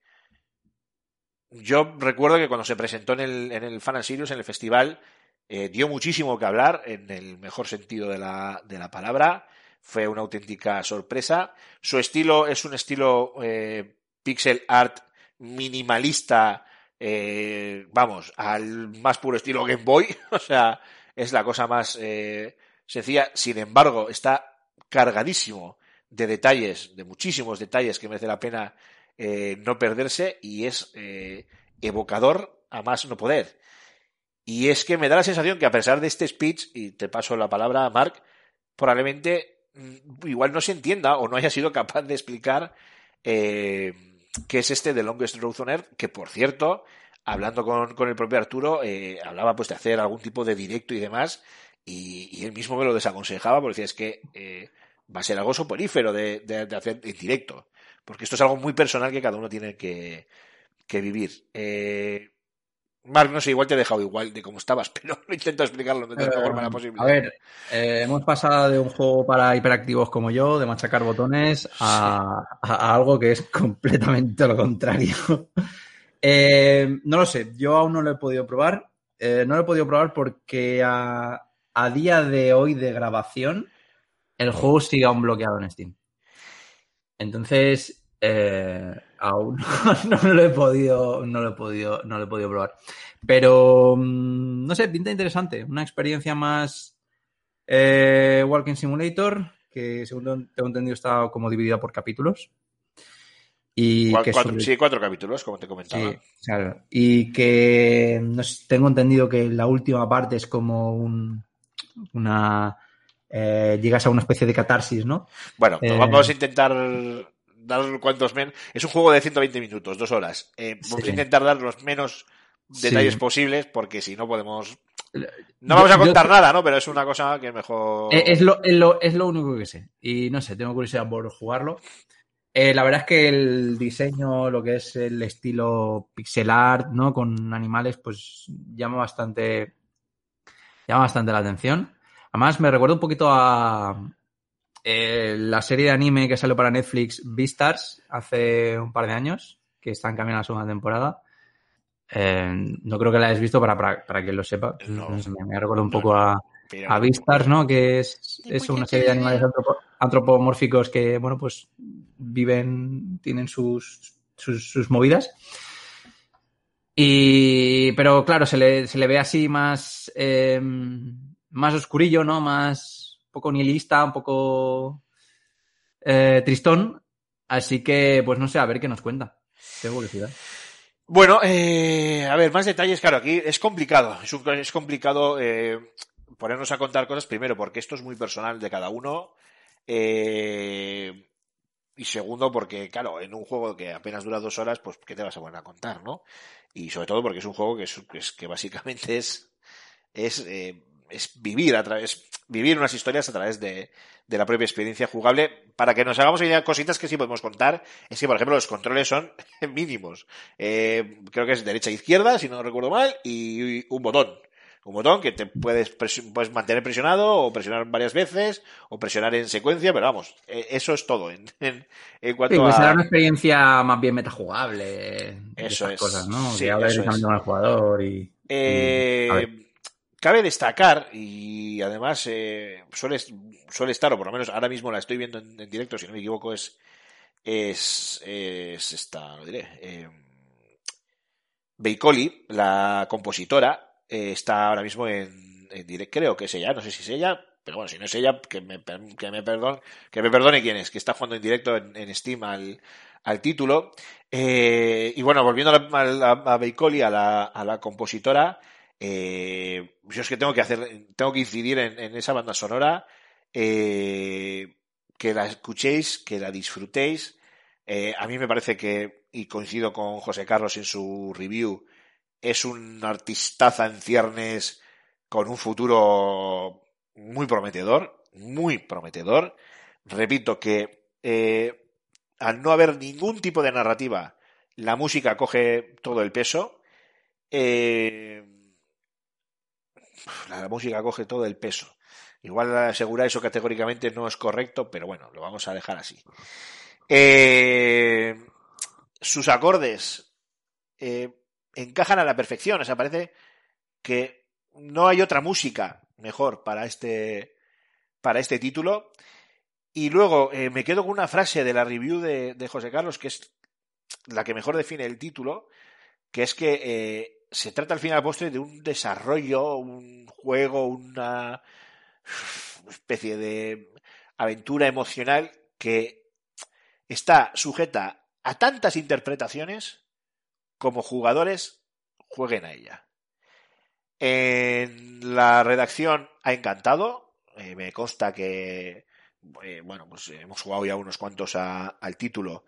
yo recuerdo que cuando se presentó en el, en el Fan Sirius, en el festival, dio muchísimo que hablar, en el mejor sentido de la, de la palabra. Fue una auténtica sorpresa. Su estilo es un estilo pixel art minimalista, vamos, al más puro estilo Game Boy. O sea, es la cosa más eh, sencilla. Sin embargo, está cargadísimo de detalles, de muchísimos detalles que merece la pena eh, no perderse y es eh, evocador a más no poder. Y es que me da la sensación que a pesar de este speech, y te paso la palabra a Mark, probablemente igual no se entienda o no haya sido capaz de explicar qué es este The Longest Road on Earth, que por cierto, hablando con, con el propio Arturo, eh, hablaba pues de hacer algún tipo de directo y demás, y, él mismo me lo desaconsejaba porque decía es que eh, va a ser algo soporífero de, de, hacer en directo, porque esto es algo muy personal que cada uno tiene que, que vivir. Eh, Mark, no sé, igual te he dejado igual de cómo estabas, pero intento explicarlo de la mejor eh, manera posible. A ver, hemos pasado de un juego para hiperactivos como yo, de machacar botones, a, a algo que es completamente lo contrario. Eh, no lo sé, yo aún no lo he podido probar. Eh, no lo he podido probar porque a, día de hoy de grabación el juego sigue aún bloqueado en Steam. Entonces, eh, aún no, lo he podido, no lo he podido, no lo he podido probar. Pero mm, no sé, pinta interesante. Una experiencia más Walking Simulator, que según tengo entendido está como dividida por capítulos. Y que cuatro, sí, cuatro capítulos, como te comentaba. claro. Y que tengo entendido que la última parte es como un, una... Eh, llegas a una especie de catarsis, ¿no? Bueno, pues vamos a intentar dar cuantos menos. Es un juego de 120 minutos, dos horas. Eh, vamos a intentar dar los menos detalles posibles porque si no podemos... No vamos a contar nada, ¿no? Pero es una cosa que mejor... Es lo, es, lo, es lo único que sé. Y no sé, tengo curiosidad por jugarlo. Eh, la verdad es que el diseño, lo que es el estilo pixel art, ¿no? Con animales, pues llama bastante. llama bastante la atención. Además, me recuerda un poquito a eh, la serie de anime que salió para Netflix, Beastars, hace un par de años, que está en camino a la segunda temporada. Eh, no creo que la hayas visto para, para, que lo sepa. me, recuerda un poco a, a Beastars, ¿no? Que es, es una serie de animales antropomórficos que, bueno, pues viven, tienen sus, sus, movidas. Y, pero claro, se le, se le ve así más, em, más oscurillo, ¿no? Más, poco nihilista, un poco eh, tristón. Así que, pues no sé, a ver qué nos cuenta. Tengo curiosidad. Bueno, eh, a ver, más detalles, claro, aquí es complicado, es, complicado eh, ponernos a contar cosas primero porque esto es muy personal de cada uno eh, y segundo, porque, claro, en un juego que apenas dura dos horas, pues, ¿qué te vas a poner a contar, no? Y sobre todo porque es un juego que básicamente es, es, eh, es vivir a través, vivir unas historias a través de, de la propia experiencia jugable. Para que nos hagamos idea, cositas que sí podemos contar, es que, por ejemplo, los controles son mínimos. Eh, creo que es derecha e izquierda, si no recuerdo mal, y un botón un botón que te puedes, puedes mantener presionado o presionar varias veces o presionar en secuencia, pero vamos, e, eso es todo en, en, cuanto sí, pues será una experiencia más bien metajugable. Eso es. Cosas, ¿no? Sí, que el jugador y, eh, Cabe destacar, y además eh, suele, suele estar, o por lo menos ahora mismo la estoy viendo en, directo, si no me equivoco, es, es, es esta, lo diré, eh, Beicoli, la compositora, eh, está ahora mismo en, en direct, creo que es ella, no sé si es ella, pero bueno, si no es ella, que me, que me, perdone, que me perdone quién es, que está jugando en directo en, en Steam al, al título. Eh, y bueno, volviendo a, a, a Beicoli, a la, a la compositora, eh, yo es que tengo que hacer, tengo que incidir en, esa banda sonora, eh, que la escuchéis, que la disfrutéis. Eh, a mí me parece que, y coincido con José Carlos en su review, es un artistaza en ciernes con un futuro muy prometedor, muy prometedor. Repito que al no haber ningún tipo de narrativa, la música coge todo el peso. La música coge todo el peso. Igual asegurar eso categóricamente no es correcto, pero bueno, lo vamos a dejar así. Eh, sus acordes eh, encajan a la perfección. O sea, parece que no hay otra música mejor para este, para este título. Y luego eh, me quedo con una frase de la review de, de, José Carlos, que es la que mejor define el título, que es que se trata al final postre de un desarrollo, un juego, una especie de aventura emocional que está sujeta a tantas interpretaciones como jugadores jueguen a ella. En la redacción ha encantado, eh, me consta que eh, bueno, pues hemos jugado ya unos cuantos al título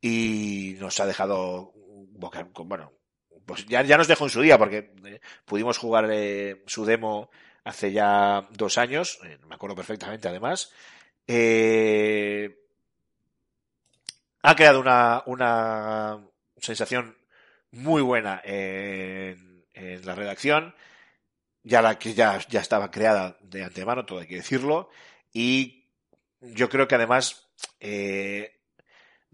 y nos ha dejado bueno, pues ya, ya nos dejó en su día porque eh, pudimos jugar eh, su demo hace ya dos años, eh, me acuerdo perfectamente además. Ha creado una, una sensación muy buena en, la redacción, ya la que ya, ya estaba creada de antemano, todo hay que decirlo, y yo creo que además, de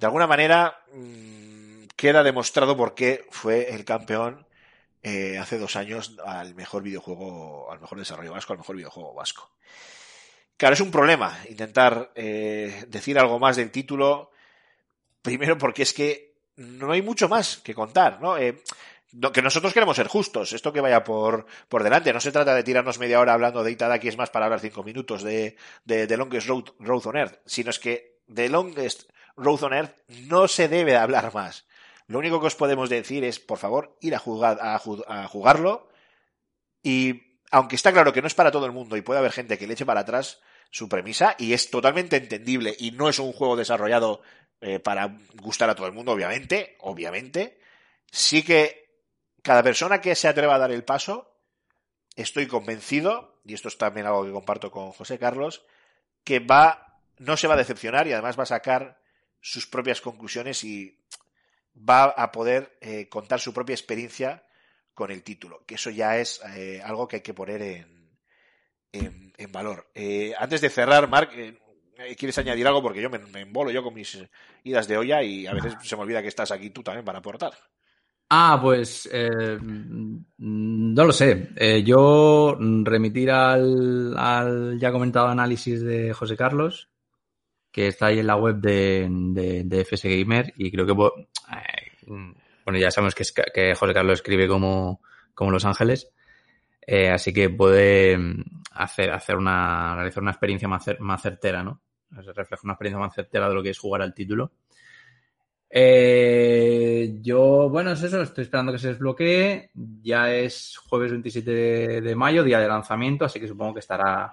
alguna manera, mmm, queda demostrado por qué fue el campeón eh, hace dos años al mejor videojuego, al mejor desarrollo vasco, al mejor videojuego vasco. Claro, es un problema intentar eh, decir algo más del título, primero porque es que no hay mucho más que contar, ¿no? Eh, que nosotros queremos ser justos, esto que vaya por, por delante, no se trata de tirarnos media hora hablando de Itadaki es más para hablar cinco minutos de, de, Longest Road, Road on Earth, sino es que de Longest Road on Earth no se debe de hablar más. Lo único que os podemos decir es, por favor, ir a, jugar, a, a jugarlo y aunque está claro que no es para todo el mundo y puede haber gente que le eche para atrás su premisa y es totalmente entendible y no es un juego desarrollado eh, para gustar a todo el mundo, obviamente, obviamente, sí que cada persona que se atreva a dar el paso, estoy convencido, y esto es también algo que comparto con José Carlos, que va, no se va a decepcionar y además va a sacar sus propias conclusiones y va a poder eh, contar su propia experiencia con el título, que eso ya es eh, algo que hay que poner en, en, valor. Eh, antes de cerrar, Marc, eh, ¿quieres añadir algo? Porque yo me, me, embolo yo con mis idas de olla y a veces se me olvida que estás aquí tú también para aportar. Ah, pues no lo sé. Yo remitir al, al, ya comentado análisis de José Carlos, que está ahí en la web de, de, de FS Gamer, y creo que eh, bueno, ya sabemos que, es, que José Carlos escribe como, como Los Ángeles, eh, así que puede hacer, hacer una, realizar una experiencia más, más certera, ¿no? Refleja una experiencia más certera de lo que es jugar al título. Eh, yo, bueno, es eso, estoy esperando que se desbloquee. Ya es jueves 27 de, de, mayo, día de lanzamiento, así que supongo que estará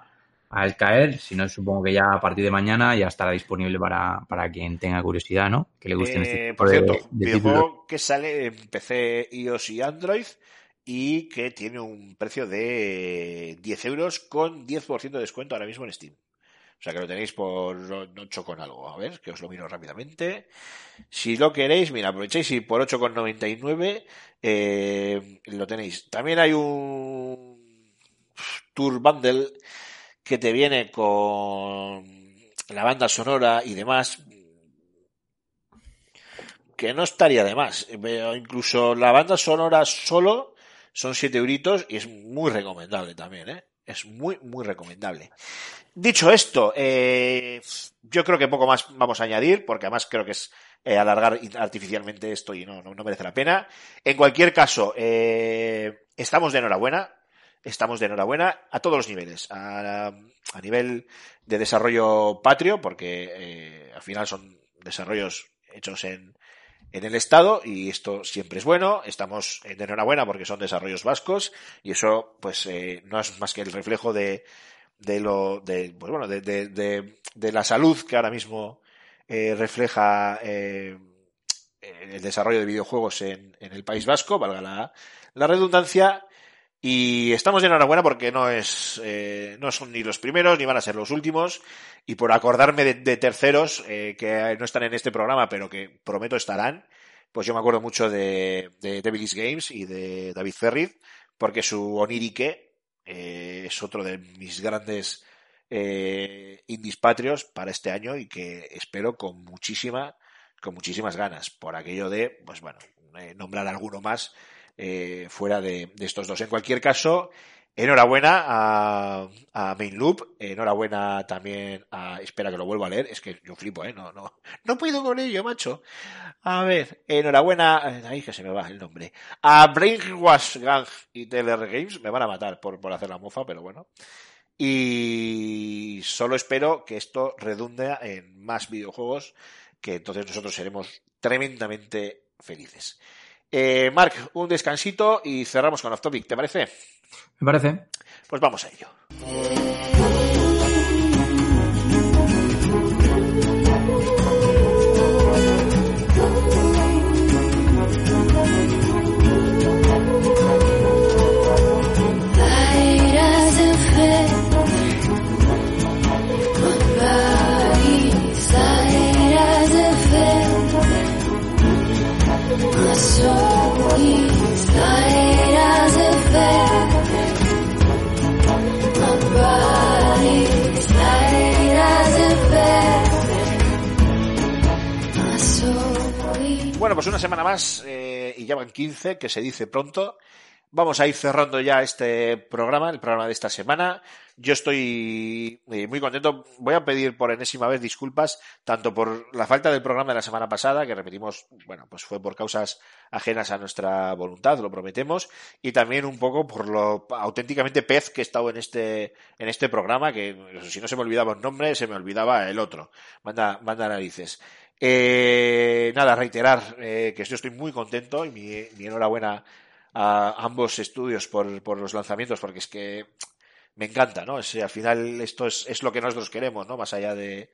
al caer. Si no, supongo que ya a partir de mañana ya estará disponible para, para quien tenga curiosidad, ¿no? Que le guste eh, este tipo Por cierto, de, de videojuego que sale en PC, iOS y Android y que tiene un precio de 10 euros con 10% de descuento ahora mismo en Steam. O sea que lo tenéis por 8 con algo. A ver, que os lo miro rápidamente. Si lo queréis, mira, aprovechéis y por 8,99 eh, lo tenéis. También hay un Tour Bundle que te viene con la banda sonora y demás. Que no estaría de más. Incluso la banda sonora solo son 7 euritos y es muy recomendable también, ¿eh? Es muy, muy recomendable. Dicho esto, eh, yo creo que poco más vamos a añadir, porque además creo que es eh, alargar artificialmente esto y no, no, no, merece la pena. En cualquier caso, eh, estamos de enhorabuena. Estamos de enhorabuena a todos los niveles. A, a nivel de desarrollo patrio, porque eh, al final son desarrollos hechos en, en el Estado y esto siempre es bueno. Estamos de enhorabuena porque son desarrollos vascos y eso pues eh, no es más que el reflejo de, de lo de pues bueno de, de, de, la salud que ahora mismo eh, refleja eh, el desarrollo de videojuegos en, en el País Vasco, valga la, la, redundancia. Y estamos de enhorabuena porque no es, eh, no son ni los primeros ni van a ser los últimos. Y por acordarme de, terceros eh, que no están en este programa, pero que prometo estarán, pues yo me acuerdo mucho de, de Devilis Games y de David Ferrid, porque su Onirike eh, es otro de mis grandes eh, indies patrios para este año y que espero con muchísima, con muchísimas ganas, por aquello de, pues bueno, eh, nombrar alguno más eh, fuera de, de, estos dos. En cualquier caso, enhorabuena a, a Main Loop, enhorabuena también a, espera que lo vuelva a leer, es que yo flipo, eh, no, no, no puedo con ello, macho. A ver, enhorabuena, ahí que se me va el nombre, a Brainwash Gang y TLR Games, me van a matar por, por hacer la mofa, pero bueno. Y solo espero que esto redunde en más videojuegos, que entonces nosotros seremos tremendamente felices. Eh, Mark, un descansito y cerramos con Off Topic, ¿te parece? Me parece. Pues vamos a ello. Eh, y ya van 15, que se dice pronto. Vamos a ir cerrando ya este programa, el programa de esta semana. Yo estoy eh, muy contento. Voy a pedir por enésima vez disculpas, tanto por la falta del programa de la semana pasada, que repetimos, bueno, pues fue por causas ajenas a nuestra voluntad, lo prometemos, y también un poco por lo auténticamente pez que he estado en este, en este programa, que si no se me olvidaba un nombre, se me olvidaba el otro. Manda, manda narices. Eh, nada, reiterar eh, que estoy muy contento y mi, enhorabuena a ambos estudios por, por, los lanzamientos, porque es que me encanta, ¿no? Al final esto es, lo que nosotros queremos, ¿no? Más allá de,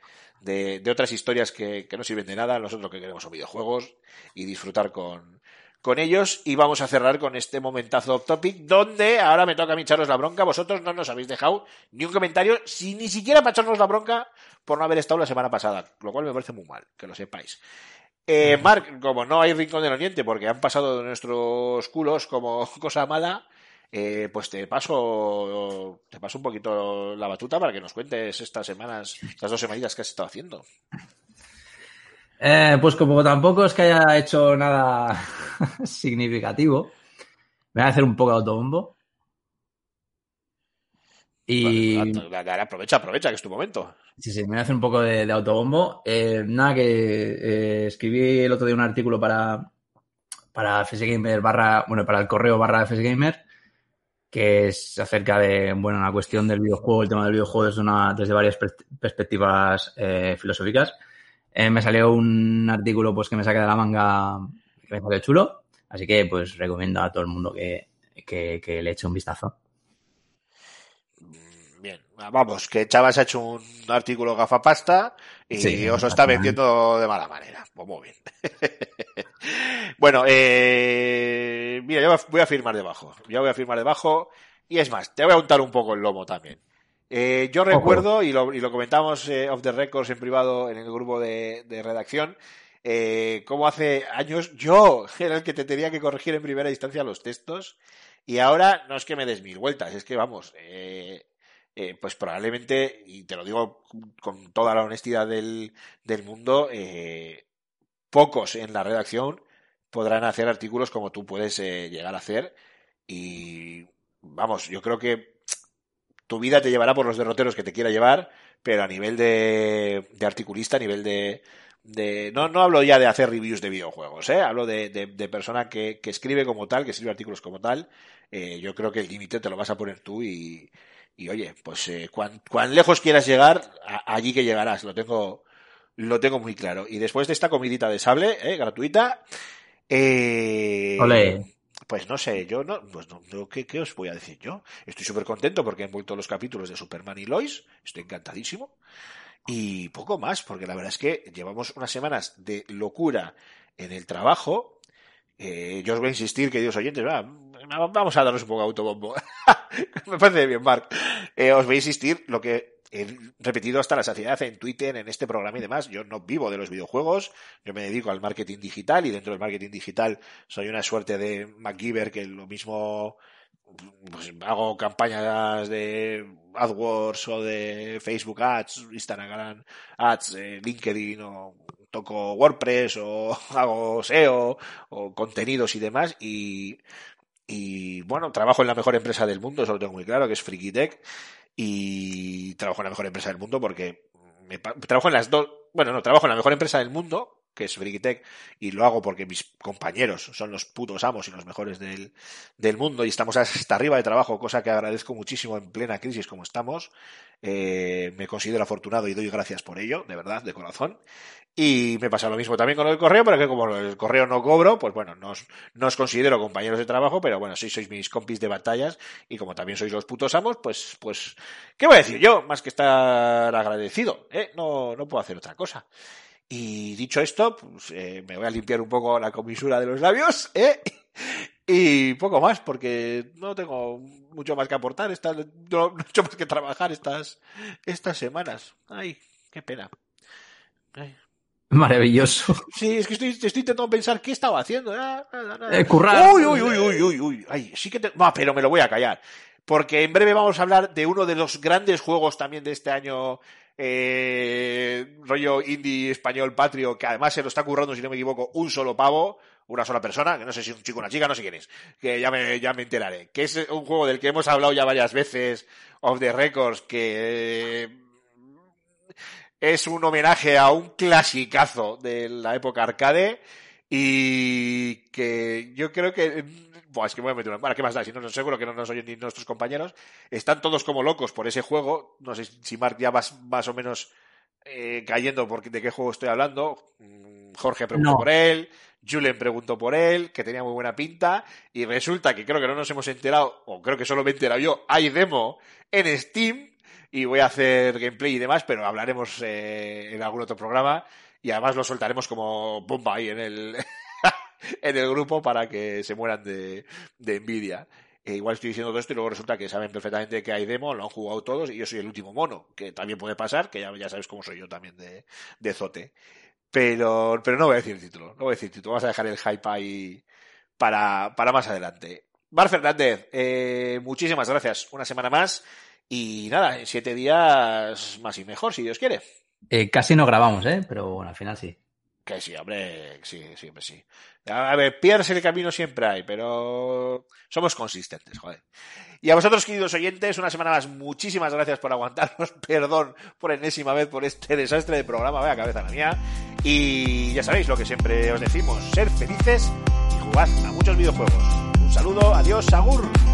otras historias que, que, no sirven de nada, nosotros lo que queremos son videojuegos y disfrutar con, con ellos. Y vamos a cerrar con este momentazo off topic, donde ahora me toca a mí echaros la bronca. Vosotros no nos habéis dejado ni un comentario, si ni siquiera para echarnos la bronca por no haber estado la semana pasada, lo cual me parece muy mal, que lo sepáis. Eh, Mark, como no hay rincón del oriente porque han pasado de nuestros culos como cosa mala, eh, pues te paso, te paso un poquito la batuta para que nos cuentes estas semanas, estas dos semanitas que has estado haciendo. Eh, pues como tampoco es que haya hecho nada significativo, me voy a hacer un poco de autobombo. Y. aprovecha, aprovecha, que es tu momento. Sí, sí, me voy a hacer un poco de, autobombo. Eh, nada, que eh, escribí el otro día un artículo para, para FSGamer barra, bueno, para el correo barra FSGamer, que es acerca de, bueno, la cuestión del videojuego, el tema del videojuego desde, una, desde varias perspectivas eh, filosóficas. Me salió un artículo pues que me saqué de la manga que me salió chulo, así que pues recomiendo a todo el mundo que, que le eche un vistazo. Vamos, que Chavas ha hecho un artículo gafapasta y sí, os lo está vendiendo de mala manera. Pues muy bien. bueno, eh, mira, yo voy a firmar debajo. Ya voy a firmar debajo. Y es más, te voy a untar un poco el lomo también. Eh, yo recuerdo, y, lo, y lo comentamos eh, off the records en privado en el grupo de, de redacción, eh, como hace años yo era el que te tenía que corregir en primera instancia los textos. Y ahora no es que me des mil vueltas, es que vamos, eh, eh, pues probablemente, y te lo digo con toda la honestidad del, del mundo, eh, pocos en la redacción podrán hacer artículos como tú puedes eh, llegar a hacer. Y vamos, yo creo que tu vida te llevará por los derroteros que te quiera llevar, pero a nivel de, de articulista, a nivel de, no, no hablo ya de hacer reviews de videojuegos, ¿eh? hablo de, de, de persona que, que, escribe como tal, que escribe artículos como tal. Eh, yo creo que el límite te lo vas a poner tú y, y oye, pues eh, cuán, cuán, lejos quieras llegar, a, allí que llegarás, lo tengo, lo tengo muy claro. Y después de esta comidita de sable, ¿eh? gratuita, eh, Olé. Pues no sé, yo no, pues no, ¿qué, ¿qué, os voy a decir yo? Estoy súper contento porque han vuelto los capítulos de Superman y Lois, estoy encantadísimo. Y poco más, porque la verdad es que llevamos unas semanas de locura en el trabajo. Eh, yo os voy a insistir, queridos oyentes, va, vamos a darnos un poco de autobombo. Me parece bien, Mark. Eh, os voy a insistir lo que he repetido hasta la saciedad en Twitter, en este programa y demás. Yo no vivo de los videojuegos, yo me dedico al marketing digital y dentro del marketing digital soy una suerte de MacGyver que lo mismo pues hago campañas de AdWords o de Facebook Ads, Instagram Ads, eh, LinkedIn o toco WordPress o hago SEO o contenidos y demás y, y bueno, trabajo en la mejor empresa del mundo, eso lo tengo muy claro, que es Frikitech y trabajo en la mejor empresa del mundo porque me, trabajo en las dos, bueno, no, trabajo en la mejor empresa del mundo que es Frikitech, y lo hago porque mis compañeros son los putos amos y los mejores del, del mundo y estamos hasta arriba de trabajo, cosa que agradezco muchísimo en plena crisis como estamos. Eh, me considero afortunado y doy gracias por ello, de verdad, de corazón. Y me pasa lo mismo también con el correo, pero que como el correo no cobro, pues bueno, no os, no os considero compañeros de trabajo, pero bueno, si sois mis compis de batallas y como también sois los putos amos, pues, pues, ¿qué voy a decir yo? Más que estar agradecido, ¿eh? No, no puedo hacer otra cosa. Y dicho esto, pues, eh, me voy a limpiar un poco la comisura de los labios, ¿eh? Y poco más, porque no tengo mucho más que aportar, esta, no, mucho más que trabajar estas, estas semanas. Ay, qué pena. Ay. Maravilloso. Sí, es que estoy, estoy intentando pensar qué estaba haciendo. Ah, nada, nada. Eh, currar. Uy, uy, uy, uy, uy, uy. Ay, sí que te... No, pero me lo voy a callar. Porque en breve vamos a hablar de uno de los grandes juegos también de este año eh, rollo indie español patrio, que además se lo está currando, si no me equivoco, un solo pavo, una sola persona, que no sé si es un chico o una chica, no sé quién es, que ya me, ya me enteraré. Que es un juego del que hemos hablado ya varias veces, of the records, que eh, es un homenaje a un clasicazo de la época arcade y que yo creo que Buah, es que me voy a meter una... Bueno, ¿qué más da? Si no, no seguro que no nos oyen ni nuestros compañeros. Están todos como locos por ese juego. No sé si Mark ya vas más o menos eh, cayendo por de qué juego estoy hablando. Jorge preguntó no. por él. Julen preguntó por él, que tenía muy buena pinta. Y resulta que creo que no nos hemos enterado, o creo que solo me he enterado yo, hay demo en Steam. Y voy a hacer gameplay y demás, pero hablaremos eh, en algún otro programa. Y además lo soltaremos como bomba ahí en el, en el grupo para que se mueran de, envidia. E igual estoy diciendo todo esto y luego resulta que saben perfectamente que hay demo, lo han jugado todos y yo soy el último mono, que también puede pasar, que ya, ya sabes cómo soy yo también de, zote. Pero, pero no voy a decir el título, no voy a decir el título, vamos a dejar el hype ahí para, para más adelante. Bar Fernández, eh, muchísimas gracias, una semana más y nada, en siete días más y mejor, si Dios quiere. Eh, casi no grabamos, ¿eh? pero bueno, al final sí. Que sí, hombre, sí, siempre sí. A ver, pierdes el camino siempre hay, pero somos consistentes, joder. Y a vosotros, queridos oyentes, una semana más, muchísimas gracias por aguantarnos. Perdón por enésima vez por este desastre de programa, vaya cabeza la mía. Y ya sabéis lo que siempre os decimos, ser felices y jugad a muchos videojuegos. Un saludo, adiós, agur.